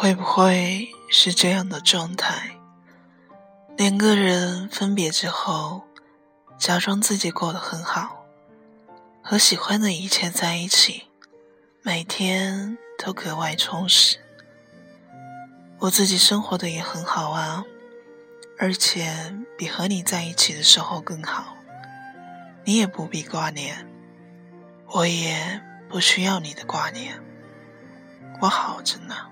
会不会是这样的状态？两个人分别之后，假装自己过得很好，和喜欢的一切在一起，每天都格外充实。我自己生活的也很好啊，而且比和你在一起的时候更好。你也不必挂念，我也不需要你的挂念，我好着呢。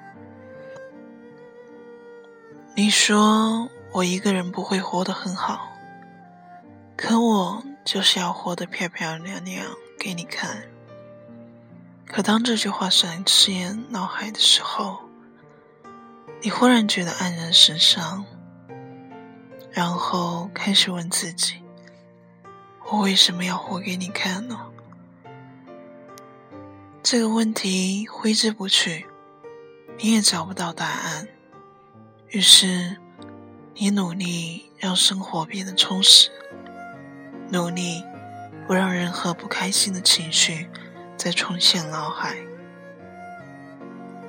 你说我一个人不会活得很好，可我就是要活得漂漂亮亮给你看。可当这句话闪现脑海的时候，你忽然觉得黯然神伤，然后开始问自己：我为什么要活给你看呢？这个问题挥之不去，你也找不到答案。于是，你努力让生活变得充实，努力不让任何不开心的情绪再重现脑海。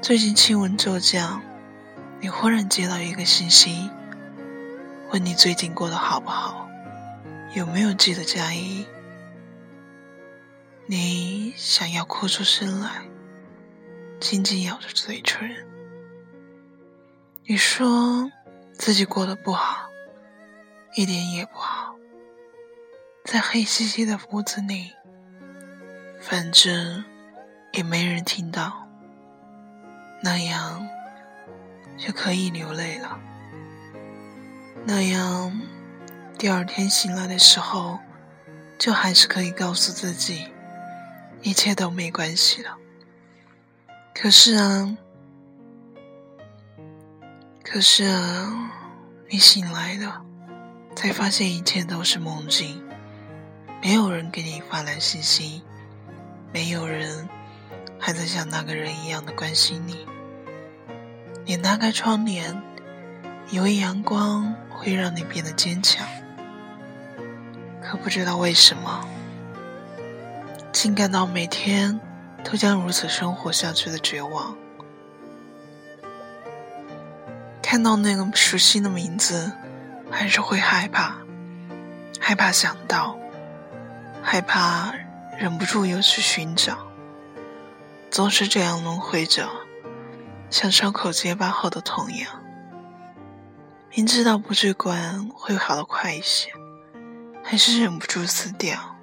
最近新闻骤降，你忽然接到一个信息，问你最近过得好不好，有没有记得加一？你想要哭出声来，紧紧咬着嘴唇。你说自己过得不好，一点也不好，在黑漆漆的屋子里，反正也没人听到，那样就可以流泪了。那样，第二天醒来的时候，就还是可以告诉自己，一切都没关系了。可是啊。可是啊，你醒来了，才发现一切都是梦境，没有人给你发来信息，没有人还在像那个人一样的关心你。你拉开窗帘，以为阳光会让你变得坚强，可不知道为什么，竟感到每天都将如此生活下去的绝望。看到那个熟悉的名字，还是会害怕，害怕想到，害怕忍不住又去寻找，总是这样轮回着，像伤口结疤后的痛一样。明知道不去管会好得快一些，还是忍不住撕掉。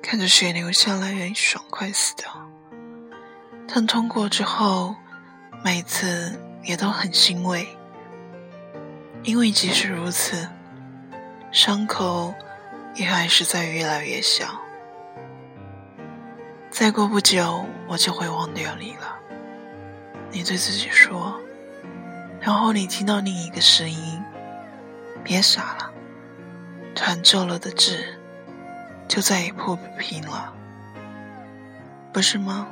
看着血流下来，爽快死掉。疼痛过之后，每次。也都很欣慰，因为即使如此，伤口也还是在越来越小。再过不久，我就会忘掉你了。你对自己说，然后你听到另一个声音：“别傻了，团皱了的痣，就再也破不平了，不是吗？”